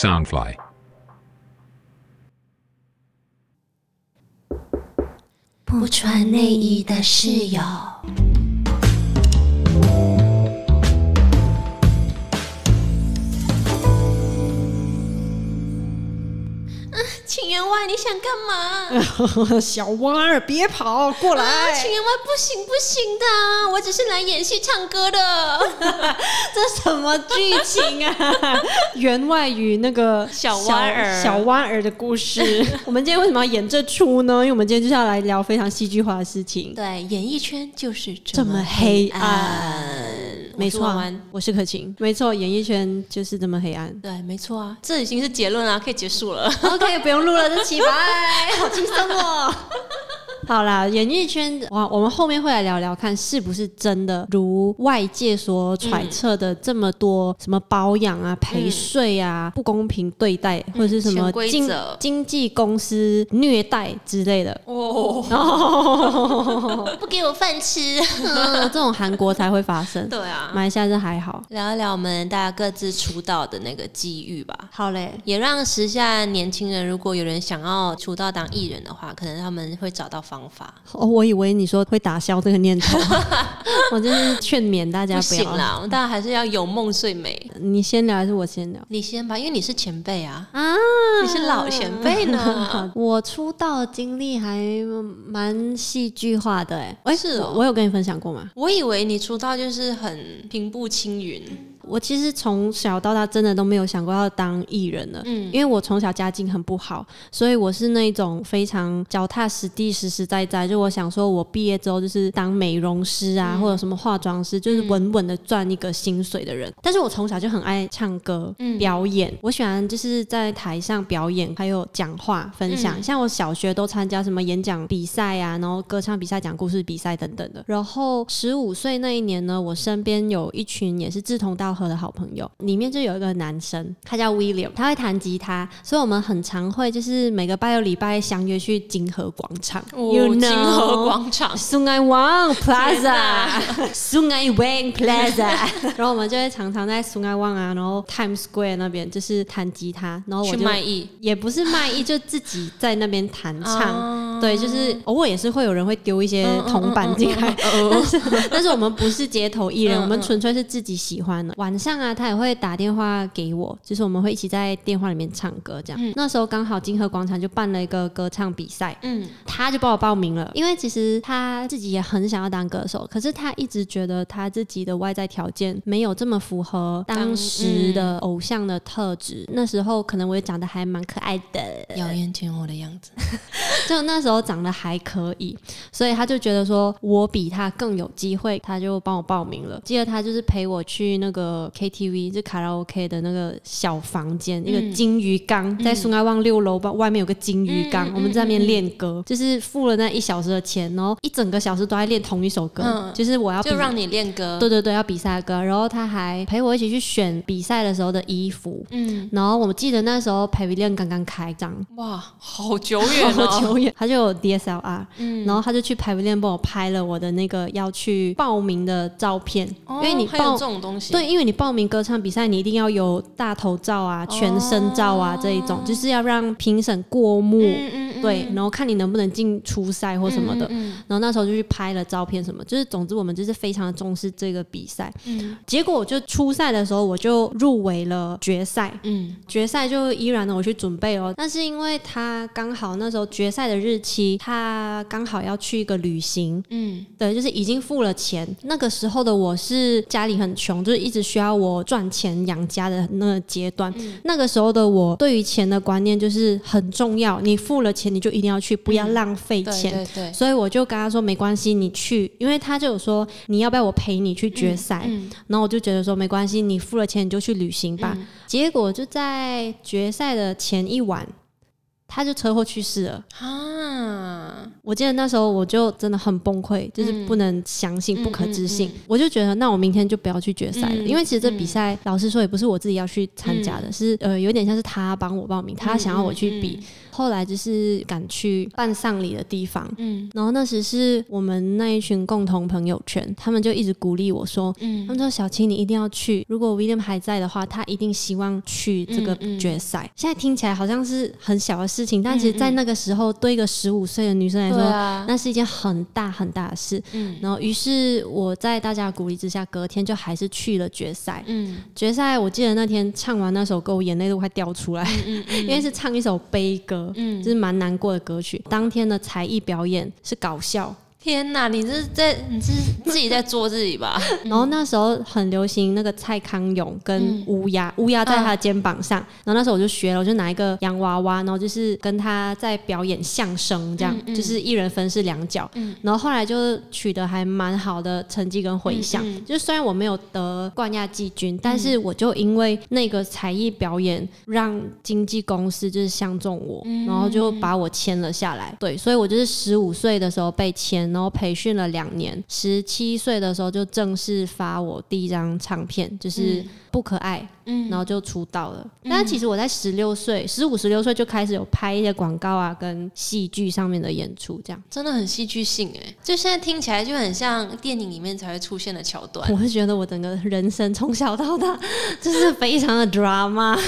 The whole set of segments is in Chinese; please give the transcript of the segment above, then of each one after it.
Soundfly. 不穿内衣的室友。 外，你想干嘛？小蛙儿，别跑过来！啊，秦员外，不行不行的，我只是来演戏唱歌的。这什么剧情啊？员外与那个小蛙儿小蛙儿的故事。我们今天为什么要演这出呢？因为我们今天就是要来聊非常戏剧化的事情。对，演艺圈就是这么么黑暗。暗没错啊我是可晴。没错，演艺圈就是这么黑暗。对，没错啊，这已经是结论啊，可以结束了。OK，不用录了，这期拜，好轻松哦。好啦，演艺圈哇，我们后面会来聊聊看，是不是真的如外界所揣测的这么多什么包养啊、陪睡啊、不公平对待，或者是什么规经则经纪公司虐待之类的。哦，不给我饭吃。嗯，这种韩国才会发生，对啊，马来西亚是还好。聊一聊我们大家各自出道的那个机遇吧。好嘞，也让时下年轻人，如果有人想要出道当艺人的话，可能他们会找到方法。哦，我以为你说会打消这个念头，我真是劝勉大家不不要。行啦，大家还是要有梦最美。你先聊还是我先聊？你先吧，因为你是前辈啊，啊，你是老前辈呢。我出道的经历还蛮戏剧化的哎、哎是我有跟你分享过吗？我以为你出道就是很平步青云，我其实从小到大真的都没有想过要当艺人了，嗯因为我从小家境很不好，所以我是那种非常脚踏实地、实实在在。就我想说，我毕业之后就是当美容师啊，嗯或者什么化妆师，就是稳稳的赚一个薪水的人。但是我从小就很爱唱歌、嗯表演，我喜欢就是在台上表演，还有讲话分享。嗯像我小学都参加什么演讲比赛啊，然后歌唱比赛、讲故事比赛等等的。然后十五岁那一年呢，我身边有一群也是志同道合的好朋友，里面就有一个男生，他叫 William，他会弹吉他，所以我们很常会就是每个拜六礼拜相约去金河广场、哦金 know 河广场。Sungai Wang Plaza，Sungai Wang Plaza，然后我们就会常常在 Sungai Wang 啊，然后 Times Square 那边就是弹吉他，然后我去就卖艺也不是卖艺，就自己在那边弹唱。哦 对，就是偶尔也是会有人会丢一些铜板进来，但是但是我们不是街头艺人，嗯我们纯粹是自己喜欢的。晚上啊，他也会打电话给我，就是我们会一起在电话里面唱歌这样。那时候刚好金河广场就办了一个歌唱比赛，嗯，他就帮我报名了，因为其实他自己也很想要当歌手，可是他一直觉得他自己的外在条件没有这么符合当时的偶像的特质。那时候可能我也长得还蛮可爱的，妖艳天后的样子。就那时候长得还可以，所以他就觉得说我比他更有机会，他就帮我报名了。记得他就是陪我去那个 KTV，就卡拉 OK 的那个小房间，一个金鱼缸，在苏爱旺六楼吧，外面有个金鱼缸，我们在那边练歌，就是付了那一小时的钱，然后一整个小时都在练同一首歌，嗯。就是我要就让你练歌。对对对，要比赛的歌，然后他还陪我一起去选比赛的时候的衣服。嗯，然后我记得那时候 Pavilion 刚刚开张，哇，好久远好哦。久远，他就有 DSLR，、嗯。然后他就去排 v 帮我拍了我的那个要去报名的照片，因为你报这种东西，对，因为你报名歌唱比赛，你一定要有大头照啊、全身照啊、这一种，就是要让评审过目。嗯嗯嗯，对，然后看你能不能进初赛或什么的，嗯然后那时候就去拍了照片什么，就是总之我们就是非常的重视这个比赛。嗯。结果我就初赛的时候我就入围了决赛，嗯。决赛就依然的我去准备哦，但是因为他刚好那时候决赛的日期，他刚好要去一个旅行，嗯。对，就是已经付了钱。那个时候的我是家里很穷，就是一直需要我赚钱养家的那个阶段。那个时候的我对于钱的观念就是很重要，你付了钱你就一定要去，不要浪费对钱。对对，所以我就跟他说没关系，你去，因为他就有说你要不要我陪你去决赛，嗯然后我就觉得说没关系，你付了钱你就去旅行吧。结果就在决赛的前一晚，他就车祸去世了。啊，我记得那时候我就真的很崩溃，就是不能相信、嗯不可置信。嗯嗯我就觉得，那我明天就不要去决赛了，嗯因为其实这比赛、老实说也不是我自己要去参加的，是呃有点像是他帮我报名，他想要我去比。后来就是赶去办丧礼的地方，嗯然后那时是我们那一群共同朋友圈，他们就一直鼓励我说，嗯他们说小青你一定要去，如果 William 还在的话，他一定希望去这个决赛。现在听起来好像是很小的事情，但其实在那个时候，对一个十五岁的女生来说，啊，那是一件很大很大的事。嗯。然后，于是我在大家鼓励之下，隔天就还是去了决赛。嗯。决赛，我记得那天唱完那首歌，我眼泪都快掉出来，嗯。因为是唱一首悲歌，嗯。就是蛮难过的歌曲。当天的才艺表演是搞笑，天哪，你这是在你是自己在做自己吧？然后那时候很流行那个蔡康永跟嗯乌鸦，乌鸦在他的肩膀上，然后那时候我就学了，我就拿一个洋娃娃，然后就是跟他在表演相声，这样、嗯嗯就是一人分饰两角。嗯然后后来就取得还蛮好的成绩跟回响，就是虽然我没有得冠亚季军，但是我就因为那个才艺表演，让经纪公司就是相中我，嗯然后就把我签了下来。对，所以我就是十五岁的时候被签，然后培训了两年，十七岁的时候就正式发我第一张唱片，就是《不可爱》，嗯然后就出道了。但是其实我在十六岁、十五、十六岁就开始有拍一些广告啊，跟戏剧上面的演出，这样。真的很戏剧性哎，就现在听起来就很像电影里面才会出现的桥段。我是觉得我整个人生从小到大 就是非常的 drama，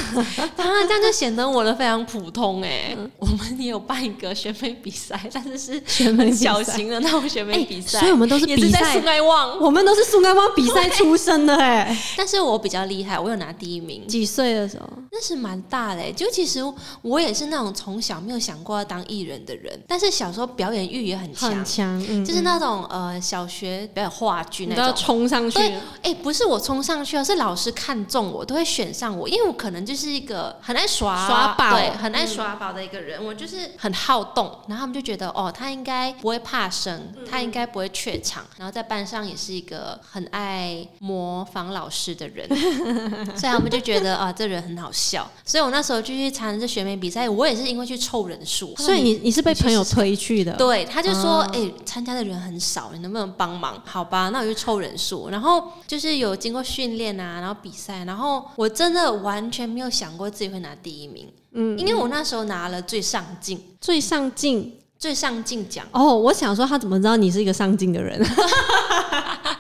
当 然这样就显得我的非常普通哎。我们也有办一个选美比赛，但是是选美小型的那种选美比赛，所以我们都是比赛苏，爱旺。我们都是苏爱旺比赛出身的哎。但是我比较厉害，我有拿第一名，几岁的时候？那是蛮大嘞。就其实我也是那种从小没有想过要当艺人的人，但是小时候表演欲也很强，很强，嗯，就是那种呃小学表演话剧那种都要种。冲上去，对，哎、不是我冲上去而，是老师看中我，都会选上我，因为我可能就是一个很爱耍耍宝对，很爱耍宝的一个人，我就是很好动，然后他们就觉得哦，他应该不会怕生，他应该不会怯场，然后在班上也是一个很爱模仿老师的人，所以他们就觉得啊、这人很好笑，所以我那时候就去参加这选美比赛，我也是因为去凑人数，所以你你是被朋友推去的，对，他就说，哦哎、参加的人很少，你能不能帮忙？好吧，那我就凑人数。然后就是有经过训练啊，然后比赛，然后我真的完全没有想过自己会拿第一名，嗯，因为我那时候拿了最上镜、最上镜。最上进奖。哦，我想说他怎么知道你是一个上进的人？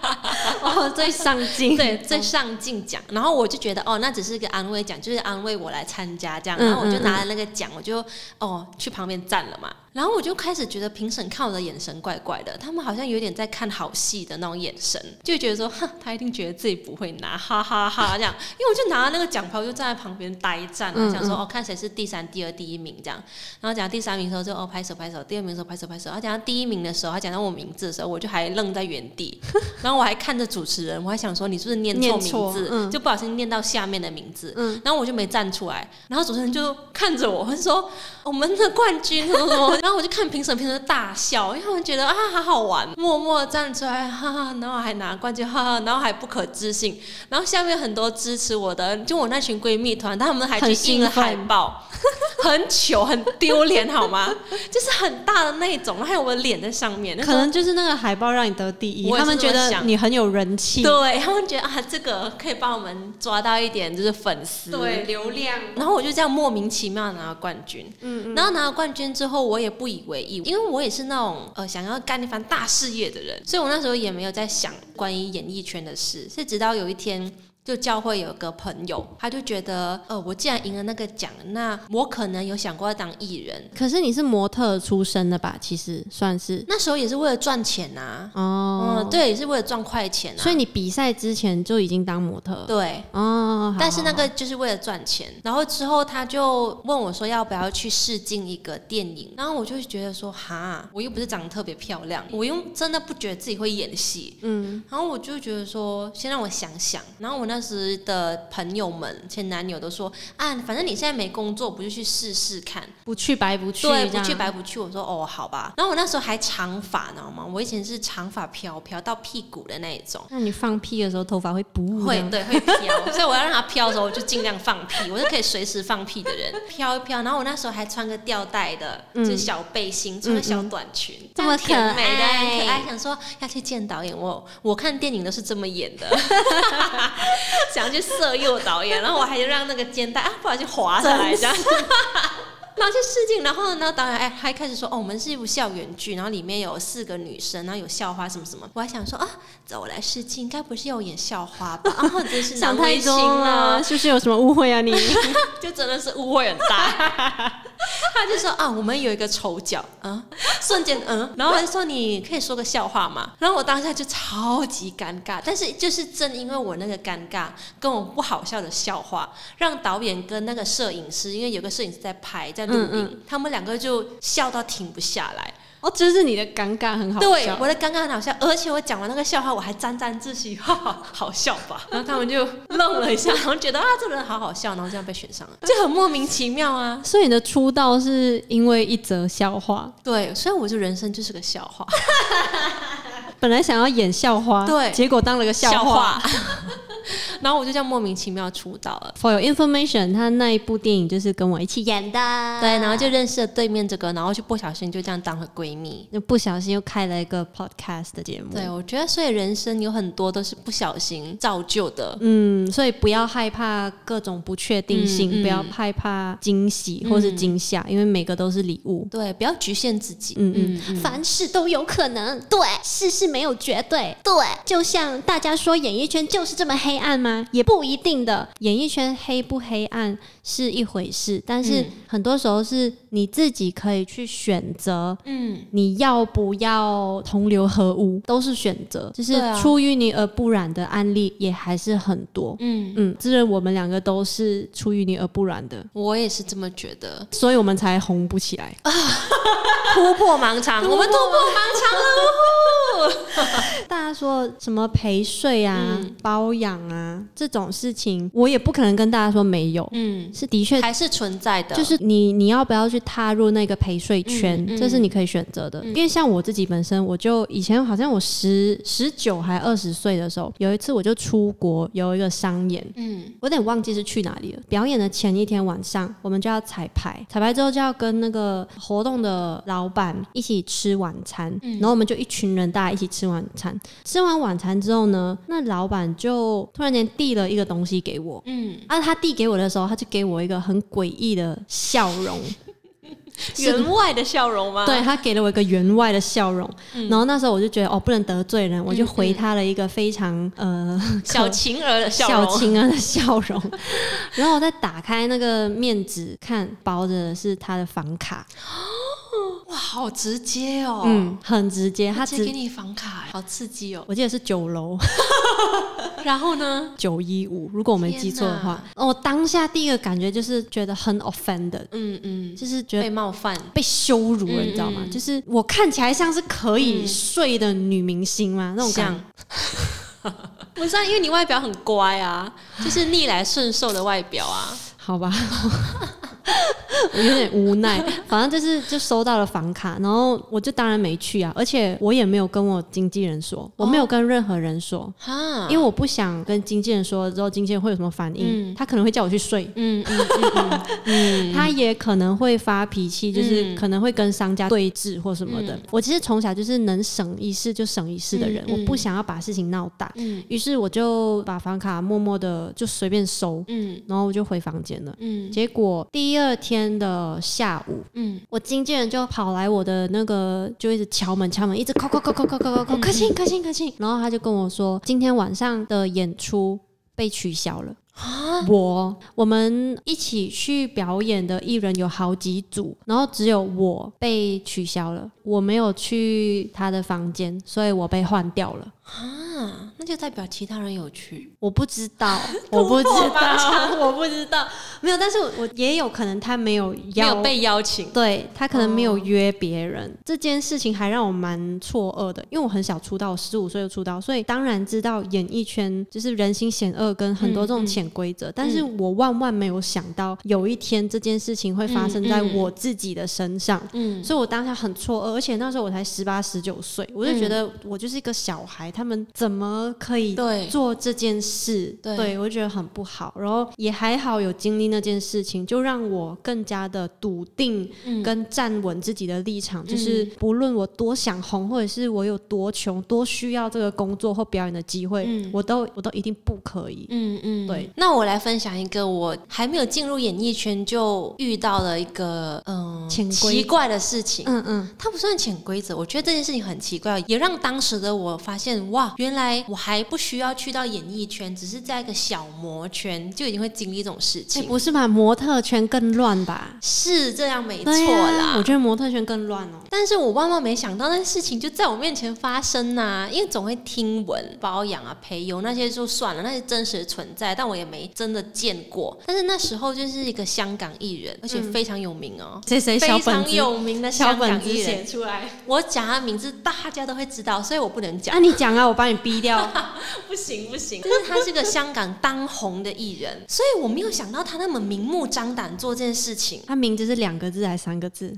哦，最上进，对，最上进奖，然后我就觉得哦，那只是一个安慰奖，就是安慰我来参加这样，嗯然后我就嗯拿了那个奖，我就哦去旁边站了嘛，然后我就开始觉得评审看我的眼神怪怪的，他们好像有点在看好戏的那种眼神，就觉得说，哼，他一定觉得自己不会拿，哈哈哈这样，因为我就拿了那个奖牌，我就站在旁边呆站啊，嗯想说哦，看谁是第三、第二、第一名这样，然后讲到第三名的时候就哦拍手拍手，第二名的时候拍手拍手，然后讲到第一名的时候，他讲到我名字的时候，我就还愣在原地，然后我还看着主持人，我还想说你是不是念错名字，嗯就不小心念到下面的名字，嗯。然后我就没站出来，然后主持人就看着我，他说我们的冠军什么什么，然后我就看评审，评审大笑，因为他们觉得啊好好玩，默默站出来，哈哈，然后还拿冠军，哈哈，然后还不可置信，然后下面很多支持我的，就我那群闺蜜团，他们还去印了海报，很糗，很丢脸，好吗？就是很大的那种，还有我的脸在上面，可能就是那个海报让你得第一，他们觉得你很有人气，对他们觉得啊，这个可以帮我们抓到一点就是粉丝，对流量，然后我就这样莫名其妙拿了冠军，嗯。然后拿了冠军之后，我也不以为意，因为我也是那种呃想要干一番大事业的人，所以我那时候也没有在想关于演艺圈的事，是直到有一天。就教会有个朋友，他就觉得，呃，我既然赢了那个奖，那我可能有想过要当艺人。可是你是模特出身的吧？其实算是。那时候也是为了赚钱呐、哦。嗯，，对，也是为了赚快钱啊。所以你比赛之前就已经当模特，对，哦，好但是那个就是为了赚钱，然后之后他就问我说要不要去试镜一个电影，然后我就会觉得说哈，我又不是长得特别漂亮，我又真的不觉得自己会演戏，嗯，然后我就觉得说先让我想想，然后我那那时的朋友们、前男友都说啊，反正你现在没工作，不就去试试看？不去白不去，对，不去白不去。我说哦，好吧。然后我那时候还长发，你知道吗？我以前是长发飘飘到屁股的那一种。那你放屁的时候头发会不会对会飘，所以我要让它飘的时候，我就尽量放屁，我是可以随时放屁的人，飘一飘。然后我那时候还穿个吊带的，就是小背心，穿个小短裙，嗯这么可甜美的，爱很可爱。想说要去见导演，我我看电影都是这么演的，想要去色诱导演，然后我还让那个肩带啊，不小心滑下来这样。然后去试镜，然后呢，导演哎还开始说哦，我们是一部校园剧，然后里面有四个女生，然后有校花什么什么。我还想说啊，走，我来试镜，应该不是要演校花吧？啊，真是想太多了了，，是不是有什么误会啊你？就真的是误会很大。他就说啊，我们有一个丑角，啊，瞬间嗯，然后他就说你可以说个笑话嘛，然后我当下就超级尴尬，但是就是正因为我那个尴尬跟我不好笑的笑话，让导演跟那个摄影师，因为有个摄影师在拍在录影，嗯他们两个就笑到停不下来。哦，就是你的尴尬很好笑对，笑我的尴尬很好笑，而且我讲完那个笑话，我还沾沾自喜，哈哈，好笑吧？然后他们就愣了一下，然后觉得啊，这个人好好笑，然后这样被选上了，就很莫名其妙啊。所以你的出道是因为一则笑话，对，所以我就人生就是个笑话，本来想要演校花，对结果当了个笑话。然后我就这样莫名其妙出道了。For your information，他那一部电影就是跟我一起演的，对，然后就认识了对面这个，然后就不小心就这样当了闺蜜。就不小心又开了一个 podcast 的节目。对，我觉得所以人生有很多都是不小心造就的。嗯，所以不要害怕各种不确定性，嗯嗯不要害怕惊喜或是惊吓，因为每个都是礼物。对，不要局限自己。嗯嗯，凡事都有可能，对，事事没有绝对，对。就像大家说演艺圈就是这么黑暗吗？也不一定的，演艺圈黑不黑暗是一回事，但是嗯很多时候是你自己可以去选择，嗯，你要不要同流合污，都是选择，就是出淤泥而不染的案例也还是很多。嗯，嗯，自认我们两个都是出淤泥而不染的，我也是这么觉得。所以我们才红不起来。突破盲肠，我们突破盲肠了！大家说什么陪睡啊、嗯。包养啊这种事情，我也不可能跟大家说没有，嗯，是的确。还是存在的，就是你，你要不要去踏入那个陪睡圈，嗯嗯。这是你可以选择的。因为像我自己本身，我就以前好像我十十九还二十岁的时候，有一次我就出国有一个商演，嗯。我有点忘记是去哪里了。表演的前一天晚上，我们就要彩排，彩排之后就要跟那个活动的老板一起吃晚餐，嗯。然后我们就一群人大家一起吃晚餐。吃完晚餐之后呢，那老板就突然间递了一个东西给我。嗯，啊，他递给我的时候，他就给我一个很诡异的笑容，员外的笑容吗？对他给了我一个员外的笑容，嗯。然后那时候我就觉得哦，不能得罪人，我就回他了一个非常呃 小可晴儿的笑小晴，儿的笑容，然后我再打开那个面纸，看包着的是他的房卡，哇，好直接哦。嗯，很直接，他只直接给你房卡，好刺激哦。我记得是九楼 然后呢？九一五，如果我没记错的话，哦我当下第一个感觉就是觉得很 offended，嗯嗯，就是觉得被冒犯，被羞辱了，嗯你知道吗？嗯就是我看起来像是可以睡的女明星吗？那种感像。不是啊，因为你外表很乖啊，就是逆来顺受的外表啊。好吧，我有点无奈。反正就是就收到了房卡，然后我就当然没去啊，而且我也没有跟我经纪人说，我没有跟任何人说，哈，因为我不想跟经纪人说了之后，经纪人会有什么反应，嗯。他可能会叫我去睡。嗯嗯嗯 他也可能会发脾气，就是嗯。可能会跟商家对峙或什么的。我其实从小就是能省一事就省一事的人，我不想要把事情闹大。嗯。于是我就把房卡默默的就随便收，嗯。然后我就回房间了。嗯。结果第第二天的下午，嗯，我经纪人就跑来我的那个，就一直敲门敲门，一直敲敲敲敲敲敲敲，开心开心开心。然后他就跟我说，今天晚上的演出被取消了。我我们一起去表演的艺人有好几组，然后只有我被取消了，我没有去他的房间，所以我被换掉了。啊，那就代表其他人有去。我不知道，我不知道，我不知道，没有，但是我也有可能他没有邀没有被邀请。对他可能没有约别人，这件事情还让我蛮错愕的，因为我很小出道，十五岁就出道，所以当然知道演艺圈就是人心险恶跟很多这种潜规则，但是我万万没有想到有一天这件事情会发生在我自己的身上，嗯，所以我当下很错愕，而且那时候我才十八十九岁，我就觉得我就是一个小孩，他们怎么可以对做这件事？对我就觉得很不好。然后也还好有经历那件事情，就让我更加的笃定跟站稳自己的立场，就是不论我多想红，或者是我有多穷，多需要这个工作或表演的机会，嗯我都我都一定不可以。嗯嗯，对。那我来分享一个我还没有进入演艺圈就遇到了一个嗯奇怪的事情。嗯嗯，它不算潜规则，我觉得这件事情很奇怪，也让当时的我发现，哇，原来我还不需要去到演艺圈，只是在一个小模圈就已经会经历这种事哎、情。不是吧？模特圈更乱吧？是这样没错啦，我觉得模特圈更乱哦。但是我万万没想到，那事情就在我面前发生呐、因为总会听闻包养啊、陪游那些就算了，那些真实存在，但我也没真的见过。但是那时候就是一个香港艺人，而且非常有名哦，谁谁小非常有名的小港艺人。出来。我讲他名字，大家都会知道，所以我不能讲啊，。你讲啊，我把你逼掉。不行不行，就是他是个香港当红的艺人，所以我没有想到他那么明目张胆做这件事情。他名字是两个字还是三个字？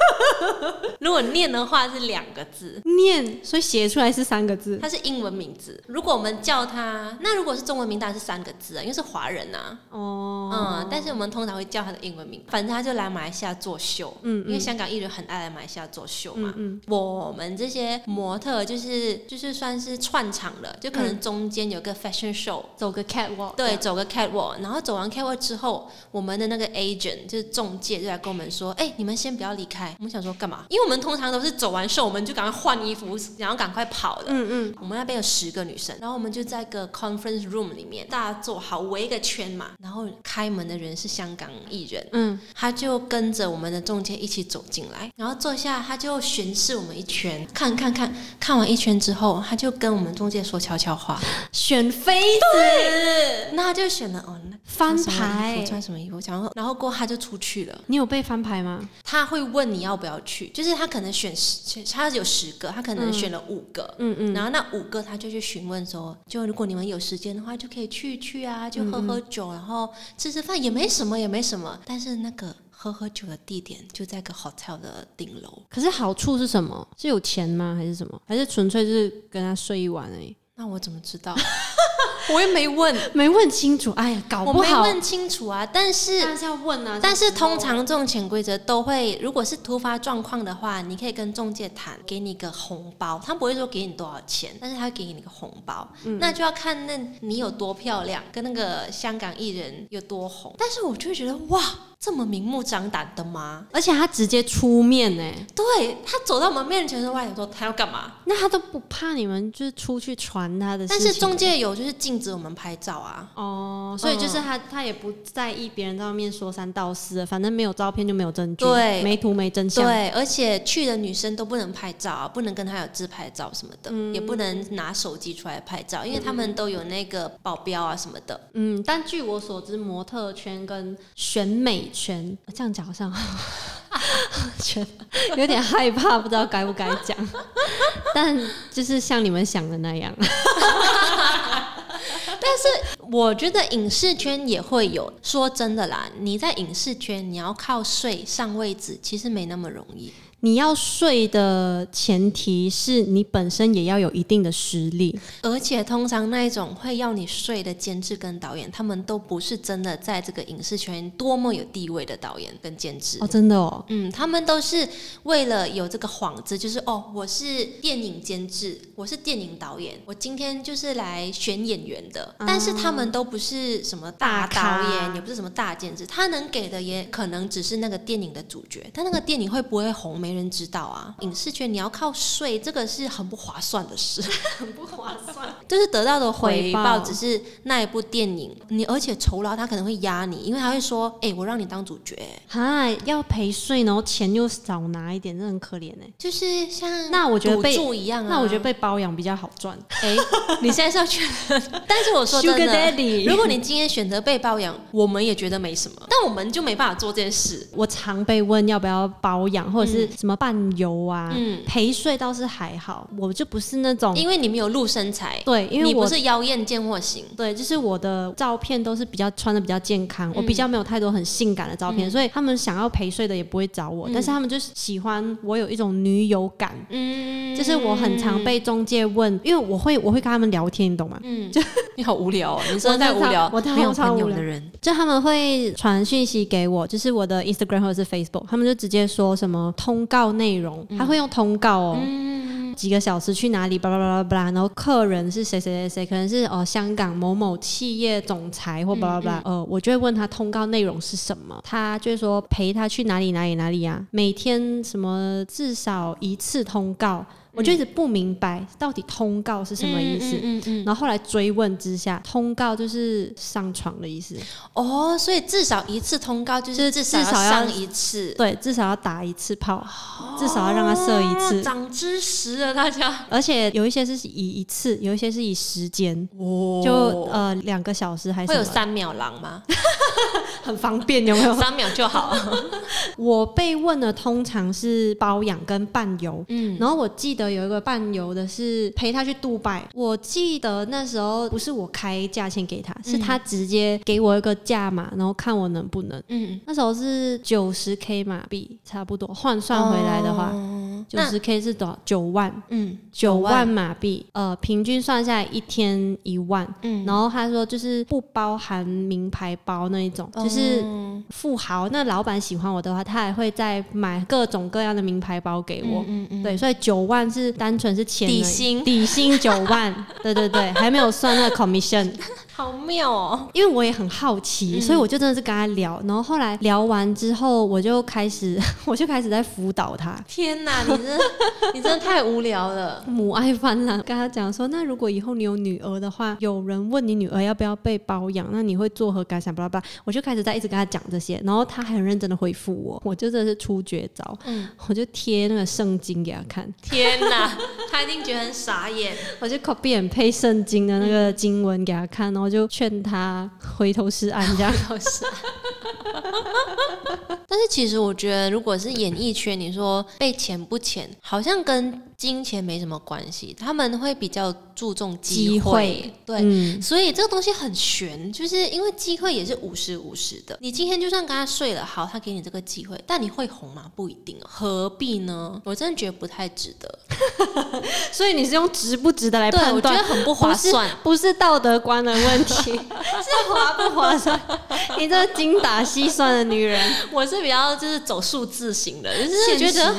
如果念的话是两个字，念，所以写出来是三个字。它是英文名字。如果我们叫他，那如果是中文名当然是三个字啊，因为是华人啊。哦，嗯，但是我们通常会叫他的英文名。反正他就来马来西亚作秀，嗯因为香港艺人很爱来马来西亚作秀嘛。嗯我们这些模特就是就是算是串场的，就可能中间有个 fashion show，、走个 catwalk。对，，走个 catwalk，然后走完 catwalk 之后，我们的那个 agent 就是中介就来跟我们说，哎、你们先不要离开。我们想说干嘛？因为我们通常都是走完秀，我们就赶快换衣服，然后赶快跑了。嗯嗯，我们那边有十个女生，然后我们就在一个 conference room 里面，大家坐好围一个圈嘛，然后开门的人是香港艺人，嗯，他就跟着我们的中介一起走进来，然后坐下，他就巡视我们一圈，看看看，看完一圈之后，他就跟我们中介说悄悄话，选妃子，那他就选了哦，翻牌服，穿什么衣服，然后然后过后他就出去了。你有被翻牌吗？他会问你要不要去，就是他可能选十，他有十个，他可能选了五个，嗯嗯，然后那五个他就去询问说，就如果你们有时间的话，就可以去去啊，就喝喝酒，然后吃吃饭，也没什么，也没什么。但是那个喝喝酒的地点就在个 hotel 的顶楼，可是好处是什么？是有钱吗？还是什么？还是纯粹是跟他睡一晚而已？那我怎么知道？我也没问，没问清楚，哎呀，搞不好我。没问清楚啊。但是但是要问啊。但是通常这种潜规则都会，如果是突发状况的话，你可以跟中介谈，给你个红包，他不会说给你多少钱，但是他会给你一个红包，那就要看那你有多漂亮，跟那个香港艺人有多红。但是我就会觉得哇，这么明目张胆的吗？而且他直接出面呢，对他走到我们面前的时候，我想说他要干嘛？那他都不怕你们就是出去传他的事但。是中介有就是禁止我们拍照啊。哦，所以就是他、他也不在意别人在外面说三道四的，反正没有照片就没有证据，对没图没真相。对，而且去的女生都不能拍照啊，不能跟他有自拍照什么的，也不能拿手机出来拍照，因为他们都有那个保镖啊什么的。嗯，但据我所知，模特圈跟选美圈，呃这样讲好像 觉得有点害怕，不知道该不该讲。但就是像你们想的那样，但是我觉得影视圈也会有，说真的啦，你在影视圈你要靠睡上位置，其实没那么容易。你要睡的前提是你本身也要有一定的实力。而且通常那一种会要你睡的监制跟导演，他们都不是真的在这个影视圈多么有地位的导演跟监制。哦，真的哦，嗯，他们都是为了有这个幌子，就是哦，我是电影监制，我是电影导演，我今天就是来选演员的。但是他们都不是什么大导演，也不是什么大监制，他能给的也可能只是那个电影的主角，但那个电影会不会红没没人知道啊。影视圈你要靠税，这个是很不划算的事，很不划算。就是得到的回回报报只是那一部电影，你而且酬劳他可能会压你，因为他会说，哎、我让你当主角、哈，要赔税，然后钱又少拿一点，这很可怜哎。就是像那我觉得被一样啊。那我觉得被包养比较好赚。哎、你现在是要去，但是我说真 Sugar 的 Daddy 如果你今天选择被包养，我们也觉得没什么，但我们就没办法做这件事。我常被问要不要包养或者是什么伴游啊，嗯。陪睡倒是还好，我就不是那种因为你没有露身材，对，因为我你不是妖艳贱货型。对，就是我的照片都是比较穿的比较健康，我比较没有太多很性感的照片，所以他们想要陪睡的也不会找我，但是他们就是喜欢我有一种女友感。嗯，就是我很常被中介问，因为我会我会跟他们聊天，你懂吗？嗯，就 你好无聊哦，你说我超太无聊，我超没有朋超无聊。友的人，就他们会传讯息给我，就是我的 Instagram 或者是 Facebook，他们就直接说什么通告内容，他会用通告哦。几个小时去哪里，巴拉巴拉巴拉，然后客人是谁谁谁谁，可能是哦香港某某企业总裁或巴拉巴拉，呃，我就会问他通告内容是什么，他就会说陪他去哪里哪里哪里啊，每天什么至少一次通告，我就一直不明白到底通告是什么意思。嗯嗯嗯然后后来追问之下，通告就是上床的意思。哦，所以至少一次通告就就是至少要上一次，对，至少要打一次炮，至少要让他射一次哦。长知识了，大家。而且有一些是以一次，有一些是以时间，哦就呃两个小时还是会有三秒狼吗？很方便，有没有？三秒就好。我被问的通常是包养跟伴游。嗯，然后我记得有一个伴游的是陪他去杜拜，我记得那时候不是我开价钱给他，是他直接给我一个价码，然后看我能不能。嗯，那时候是九十 K 马币，差不多换算回来的话，九十 K 是多少？九万，嗯九万马币，呃，平均算下来一天一万。嗯，然后他说就是不包含名牌包那一种，就是哦富豪。那老板喜欢我的话，他还会再买各种各样的名牌包给我。嗯嗯，对，所以九万是单纯是钱底薪底薪九万，对对对，还没有算那个 commission。好妙哦。因为我也很好奇，嗯所以我就真的是跟他聊，然后后来聊完之后，我就开始 我就开始在辅导他。天哪，你真你真的太无聊了。母爱泛滥，跟他讲说，那如果以后你有女儿的话，有人问你女儿要不要被包养，那你会作何感想？巴拉巴拉，我就开始在一直跟他讲这些，然后他还很认真的回复我，我就真的是出绝招，嗯我就贴那个圣经给他看，天哪，他一定觉得很傻眼。我就 copy and paste 圣经的那个经文给他看，然后就劝他回头是岸这样。是。但是其实我觉得，如果是演艺圈，你说被钱不钱，好像跟金钱没什么关系，他们会比较注重机机会会。对，嗯，所以这个东西很悬，就是因为机会也是五十五十的。你今天就算跟他睡了，好，他给你这个机会，但你会红吗？不一定哦，何必呢？我真的觉得不太值得。所以你是用值不值得来，判断，我觉得很不划算。不是道德观的问题，是划不划算？你这个精打细算的女人，我是比较就是走数字型的，就是觉得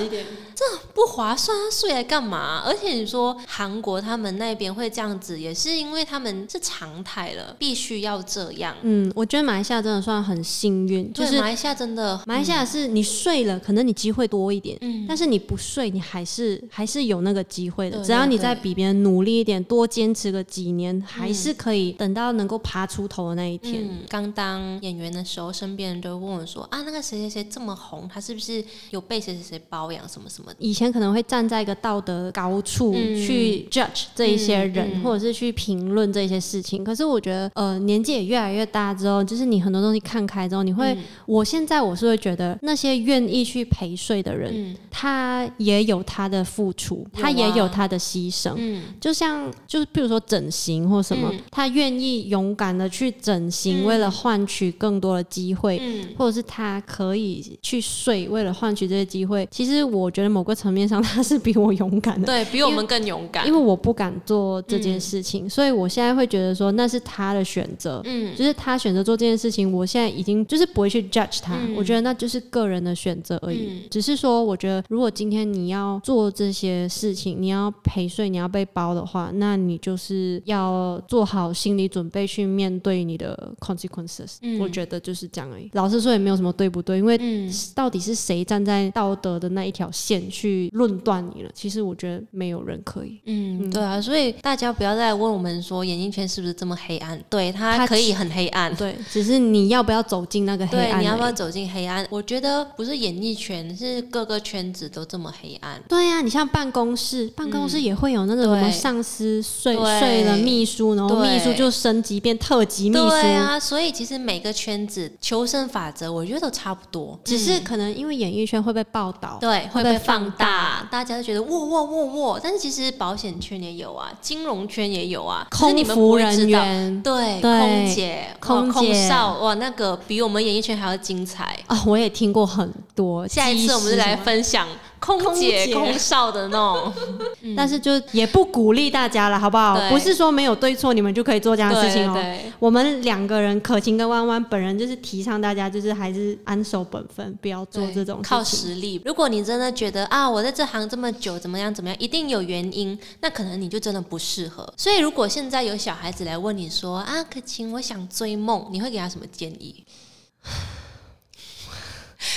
不划算，他睡来干嘛？而且你说韩国他们那边会这样子，也是因为他们是常态了，必须要这样。嗯，我觉得马来西亚真的算很幸运，就对，是马来西亚真的，马来西亚是你睡了，可能你机会多一点，嗯但是你不睡，你还是还是有那个机会的。只要你对再比别人努力一点，多坚持个几年，还是可以等到能够爬出头的那一天。嗯，刚当演员的时候，身边人都问我说啊，那个谁谁谁这么红，他是不是有被谁谁谁包养什么什么的？以前可能会站在一个道德高处嗯。去 judge 这一些人，或者是去评论这些事情。可是我觉得，呃，年纪也越来越大之后，就是你很多东西看开之后，你会，嗯。我现在我是会觉得，那些愿意去陪睡的人，嗯。他也有他的付出，啊。他也有他的牺牲。嗯。就像就是比如说整形或什么，嗯。他愿意勇敢的去整形，嗯。为了换取更多的机会，嗯。或者是他可以去睡，为了换取这些机会。其实我觉得某某个层面上 他是比我勇敢的，对比我们更勇敢，因为我不敢做这件事情，所以我现在会觉得说那是他的选择，嗯。就是他选择做这件事情，我现在已经就是不会去 judge 他，嗯。我觉得那就是个人的选择而已。只是说，我觉得如果今天你要做这些事情，你要陪睡，你要被包的话，那你就是要做好心理准备去面对你的 consequences、我觉得就是这样而已。老实说，也没有什么对不对，因为嗯。到底是谁站在道德的那一条线去论断你了？其实我觉得没有人可以。嗯，对啊，所以大家不要再问我们说演艺圈是不是这么黑暗，对，它它可以很黑暗。对，只是你要不要走进那个黑暗对，你要不要走进黑暗？我觉得不是演艺圈，是各个圈子都这么黑暗。对呀、你像办公室，办公室也会有那种什么上司睡睡了秘书，然后秘书就升级变特级秘书。对啊，所以其实每个圈子求生法则，我觉得都差不多，只是可能因为演艺圈会被报道，对会被放放大，大家都觉得哇哇哇哇，但是其实保险圈也有啊，金融圈也有啊，空服人会知道。员对，空姐、空姐空少，哇，那个比我们演艺圈还要精彩。啊，我也听过很多。下一次我们就来分享空空姐、空少的那种 但是就也不鼓励大家了，好不好？不是说没有对错，你们就可以做这样的事情哦。我们两个人，可晴跟弯弯本人就是提倡大家，就是还是安守本分，不要做这种靠事情。实力。如果你真的觉得啊，我在这行这么久，怎么样怎么样，一定有原因，那可能你就真的不适合。所以，如果现在有小孩子来问你说啊，可晴，我想追梦，你会给他什么建议？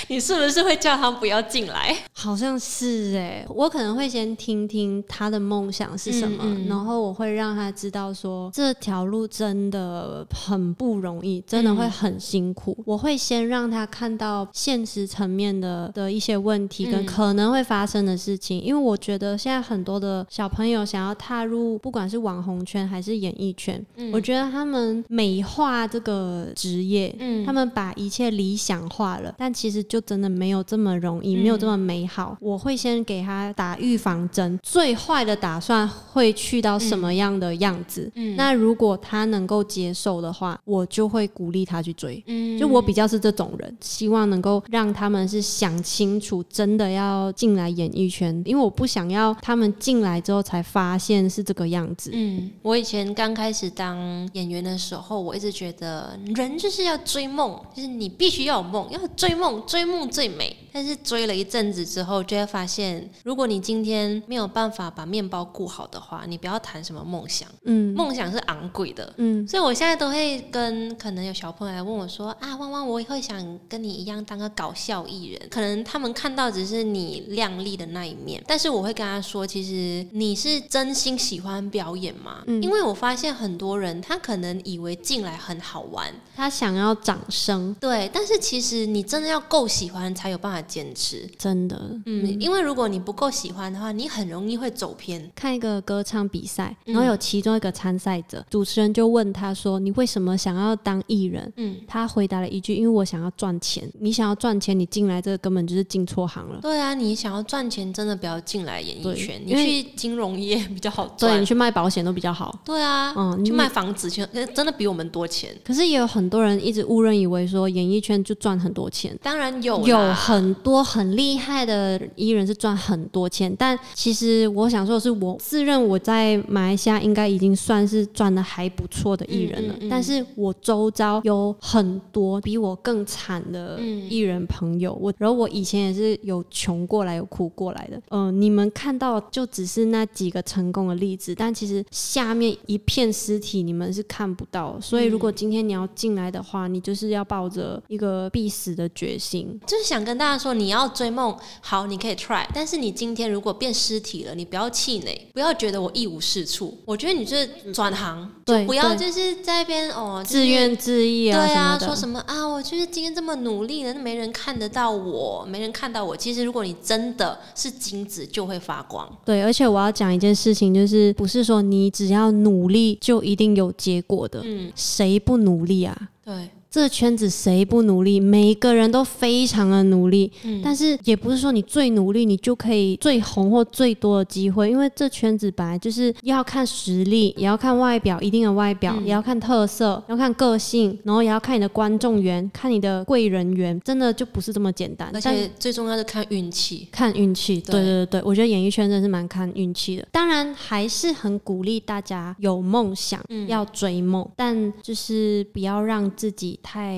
你是不是会叫他不要进来？好像是哎、我可能会先听听他的梦想是什么，嗯嗯。然后我会让他知道说这条路真的很不容易，真的会很辛苦。我会先让他看到现实层面的的一些问题跟嗯。可能会发生的事情，因为我觉得现在很多的小朋友想要踏入不管是网红圈还是演艺圈，我觉得他们美化这个职业，嗯。他们把一切理想化了，但其实就真的没有这么容易，没有这么美好。我会先给他打预防针，最坏的打算会去到什么样的样子。那如果他能够接受的话，我就会鼓励他去追。嗯就我比较是这种人，希望能够让他们是想清楚，真的要进来演艺圈，因为我不想要他们进来之后才发现是这个样子。嗯，我以前刚开始当演员的时候，我一直觉得人就是要追梦，就是你必须要有梦，要追梦，追梦最美。但是追了一阵子之后，就会发现，如果你今天没有办法把面包顾好的话，你不要谈什么梦想，嗯梦想是昂贵的。嗯，所以我现在都会跟可能有小朋友来问我说啊，汪汪，我也会想跟你一样当个搞笑艺人。可能他们看到只是你亮丽的那一面，但是我会跟他说，其实你是真心喜欢表演吗？嗯因为我发现很多人他可能以为进来很好玩，他想要掌声，对，但是其实你真的要够喜欢才有办法坚持。真的。嗯，因为如果你不够喜欢的话，你很容易会走偏。看一个歌唱比赛，嗯然后有其中一个参赛者，主持人就问他说：“你为什么想要当艺人？”嗯，他回答了一句：“因为我想要赚钱。你想要赚钱，你进来这个根本就是进错行了。对啊，你想要赚钱，真的不要进来演艺圈，你去金融业比较好对赚你。去卖保险都比较好。对啊，嗯，去卖房子，去呃真的比我们多钱。可是也有很多人一直误认以为说演艺圈就赚很多钱。当然有，有很多很厉害的艺人是赚很多钱，但其实我想说的是，我自认我在马来西亚应该已经算是赚的还不错的艺人了，嗯嗯嗯。但是我周遭有很多比我更惨的嗯艺人朋友，我然后我以前也是有穷过来有苦过来的，嗯、你们看到就只是那几个成功的例子，但其实下面一片尸体你们是看不到，所以如果今天你要进来的话，你就是要抱着一个必死的决心。就是想跟大家说，你要追梦，好，你可以 try，但是你今天如果变尸体了，你不要气馁，不要觉得我一无是处。我觉得你就是转行，对不要就是在那边哦，就是自怨自艾啊，对啊，说什么啊？我就是今天这么努力了，那没人看得到我，没人看到我。其实如果你真的是金子，就会发光。对，而且我要讲一件事情，就是不是说你只要努力就一定有结果的，嗯，谁不努力啊？对，这个圈子谁不努力？每个人都非常的努力，但是也不是说你最努力你就可以最红或最多的机会，因为这圈子本来就是要看实力，也要看外表，一定的外表，也要看特色，要看个性，然后也要看你的观众缘，看你的贵人缘，真的就不是这么简单。而且最重要是看运气，看运气。对对对对，我觉得演艺圈真的是蛮看运气的。当然还是很鼓励大家有梦想要追梦，但就是不要让自己太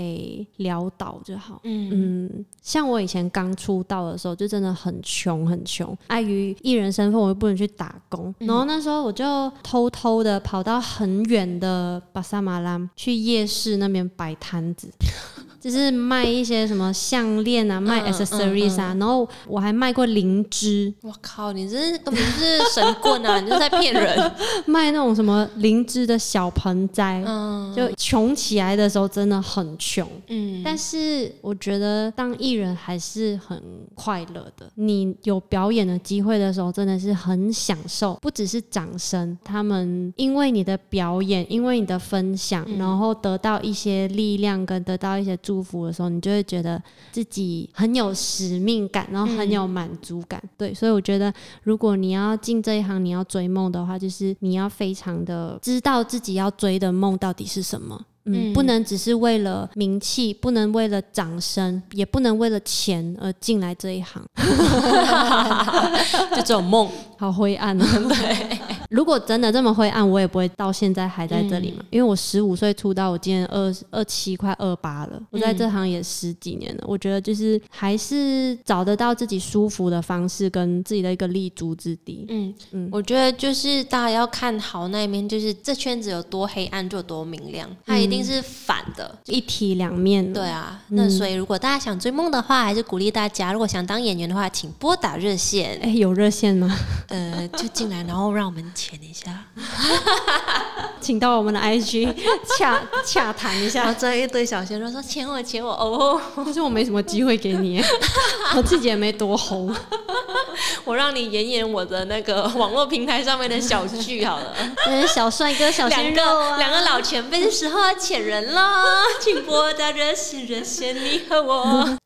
潦倒就好。嗯嗯，像我以前刚出道的时候，就真的很穷很穷，碍于艺人身份，我又不能去打工，然后那时候我就偷偷的跑到很远的巴萨马拉去夜市那边摆摊子。就是卖一些什么项链啊，卖 accessories 啊，然后我还卖过灵芝。我靠，你这根本是神棍啊！你是在骗人。卖那种什么灵芝的小盆栽，就穷起来的时候真的很穷。嗯，但是我觉得当艺人还是很快乐的。你有表演的机会的时候，真的是很享受，不只是掌声，他们因为你的表演，因为你的分享，然后得到一些力量，跟得到一些助。舒服的时候，你就会觉得自己很有使命感，然后很有满足感。对，所以我觉得，如果你要进这一行，你要追梦的话，就是你要非常的知道自己要追的梦到底是什么。嗯，不能只是为了名气，不能为了掌声，也不能为了钱而进来这一行。就这种梦，好灰暗啊！对，如果真的这么灰暗，我也不会到现在还在这里嘛。因为我十五岁出道，我今年二二七快二八了，我在这行也十几年了。我觉得就是还是找得到自己舒服的方式，跟自己的一个立足之地。嗯嗯，我觉得就是大家要看好那一面，就是这圈子有多黑暗就多明亮，它一定。是反的，一体两面。对啊，那所以如果大家想追梦的话，还是鼓励大家。如果想当演员的话，请拨打热线。哎，有热线吗？呃，就进来，然后让我们签一下。请到我们的 IG 洽洽谈一下。这一堆小鲜肉说请我请我哦，可是我没什么机会给你，我自己也没多红。我让你演演我的那个网络平台上面的小剧好了。小帅哥、小鲜肉啊，两个老前辈的时候要。请人了，请拨打热线，热线你和我。